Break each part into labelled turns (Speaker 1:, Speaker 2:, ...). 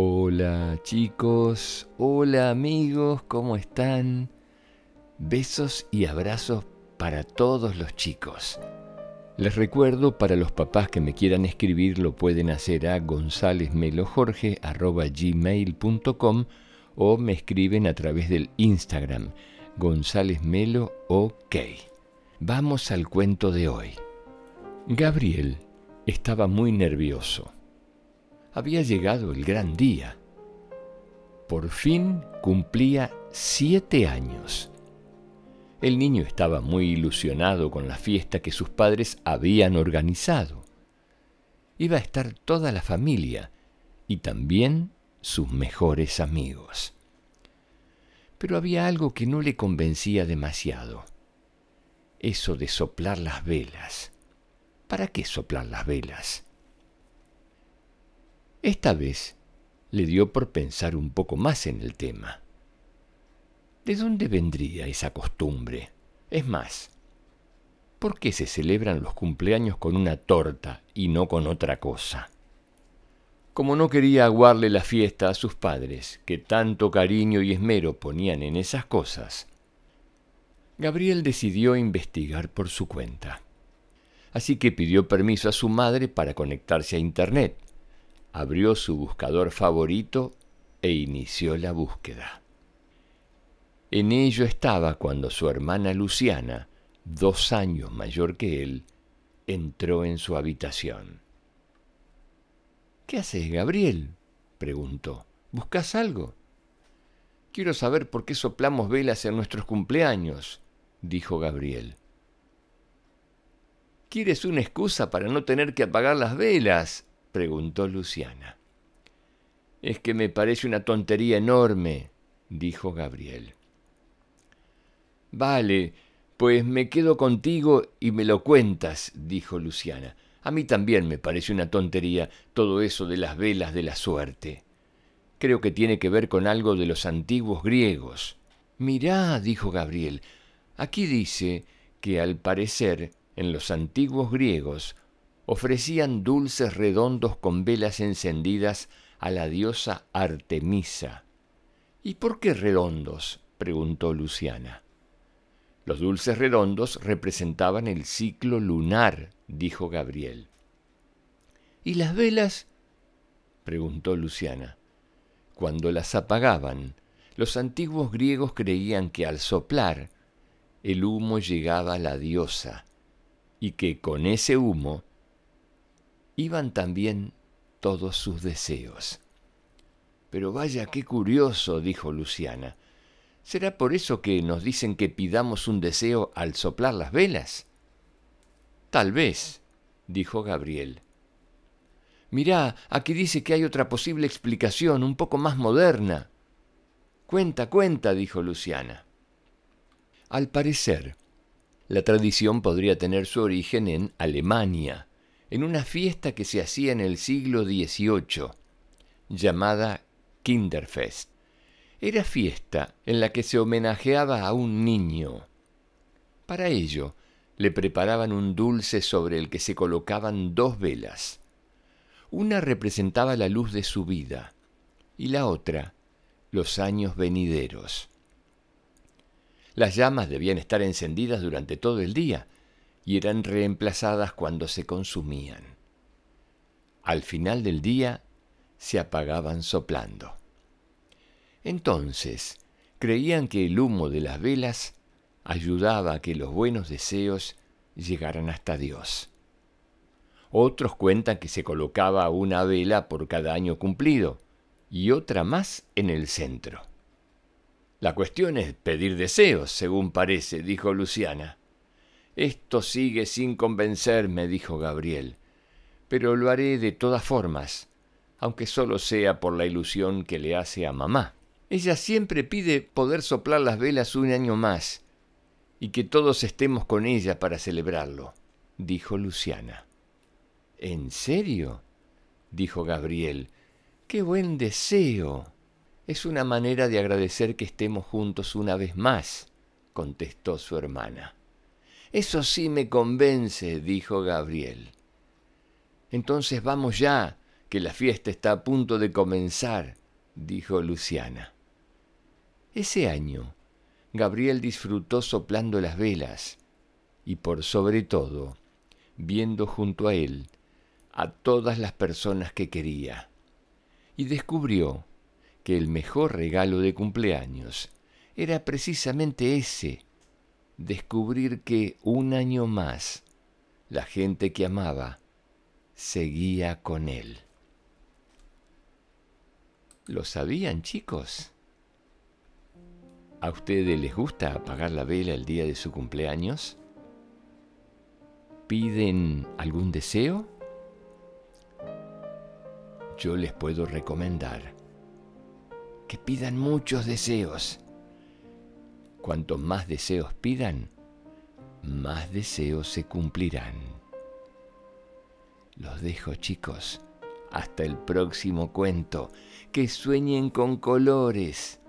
Speaker 1: Hola chicos, hola amigos, ¿cómo están? Besos y abrazos para todos los chicos. Les recuerdo, para los papás que me quieran escribir, lo pueden hacer a gonzalezmelojorge.gmail.com o me escriben a través del Instagram, gonzalezmelo OK. Vamos al cuento de hoy. Gabriel estaba muy nervioso. Había llegado el gran día. Por fin cumplía siete años. El niño estaba muy ilusionado con la fiesta que sus padres habían organizado. Iba a estar toda la familia y también sus mejores amigos. Pero había algo que no le convencía demasiado. Eso de soplar las velas. ¿Para qué soplar las velas? Esta vez le dio por pensar un poco más en el tema. ¿De dónde vendría esa costumbre? Es más, ¿por qué se celebran los cumpleaños con una torta y no con otra cosa? Como no quería aguarle la fiesta a sus padres, que tanto cariño y esmero ponían en esas cosas, Gabriel decidió investigar por su cuenta así que pidió permiso a su madre para conectarse a Internet. Abrió su buscador favorito e inició la búsqueda. En ello estaba cuando su hermana Luciana, dos años mayor que él, entró en su habitación. ¿Qué haces, Gabriel? preguntó. ¿Buscas algo? Quiero saber por qué soplamos velas en nuestros cumpleaños, dijo Gabriel. ¿Quieres una excusa para no tener que apagar las velas? Preguntó Luciana. Es que me parece una tontería enorme, dijo Gabriel. Vale, pues me quedo contigo y me lo cuentas, dijo Luciana. A mí también me parece una tontería todo eso de las velas de la suerte. Creo que tiene que ver con algo de los antiguos griegos. Mirá, dijo Gabriel, aquí dice que al parecer en los antiguos griegos ofrecían dulces redondos con velas encendidas a la diosa Artemisa. ¿Y por qué redondos? preguntó Luciana. Los dulces redondos representaban el ciclo lunar, dijo Gabriel. ¿Y las velas? preguntó Luciana. Cuando las apagaban, los antiguos griegos creían que al soplar el humo llegaba a la diosa y que con ese humo iban también todos sus deseos. Pero vaya, qué curioso, dijo Luciana. ¿Será por eso que nos dicen que pidamos un deseo al soplar las velas? Tal vez, dijo Gabriel. Mirá, aquí dice que hay otra posible explicación, un poco más moderna. Cuenta, cuenta, dijo Luciana. Al parecer, la tradición podría tener su origen en Alemania, en una fiesta que se hacía en el siglo XVIII, llamada Kinderfest. Era fiesta en la que se homenajeaba a un niño. Para ello, le preparaban un dulce sobre el que se colocaban dos velas. Una representaba la luz de su vida y la otra los años venideros. Las llamas debían estar encendidas durante todo el día y eran reemplazadas cuando se consumían. Al final del día se apagaban soplando. Entonces, creían que el humo de las velas ayudaba a que los buenos deseos llegaran hasta Dios. Otros cuentan que se colocaba una vela por cada año cumplido y otra más en el centro. La cuestión es pedir deseos, según parece, dijo Luciana. Esto sigue sin convencerme, dijo Gabriel, pero lo haré de todas formas, aunque solo sea por la ilusión que le hace a mamá. Ella siempre pide poder soplar las velas un año más, y que todos estemos con ella para celebrarlo, dijo Luciana. ¿En serio? dijo Gabriel. ¡Qué buen deseo! Es una manera de agradecer que estemos juntos una vez más, contestó su hermana. Eso sí me convence, dijo Gabriel. Entonces vamos ya, que la fiesta está a punto de comenzar, dijo Luciana. Ese año, Gabriel disfrutó soplando las velas y por sobre todo, viendo junto a él a todas las personas que quería. Y descubrió que el mejor regalo de cumpleaños era precisamente ese, descubrir que un año más la gente que amaba seguía con él. ¿Lo sabían, chicos? ¿A ustedes les gusta apagar la vela el día de su cumpleaños? ¿Piden algún deseo? Yo les puedo recomendar que pidan muchos deseos. Cuanto más deseos pidan, más deseos se cumplirán. Los dejo chicos. Hasta el próximo cuento. Que sueñen con colores.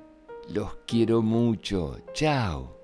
Speaker 1: Los quiero mucho. Chao.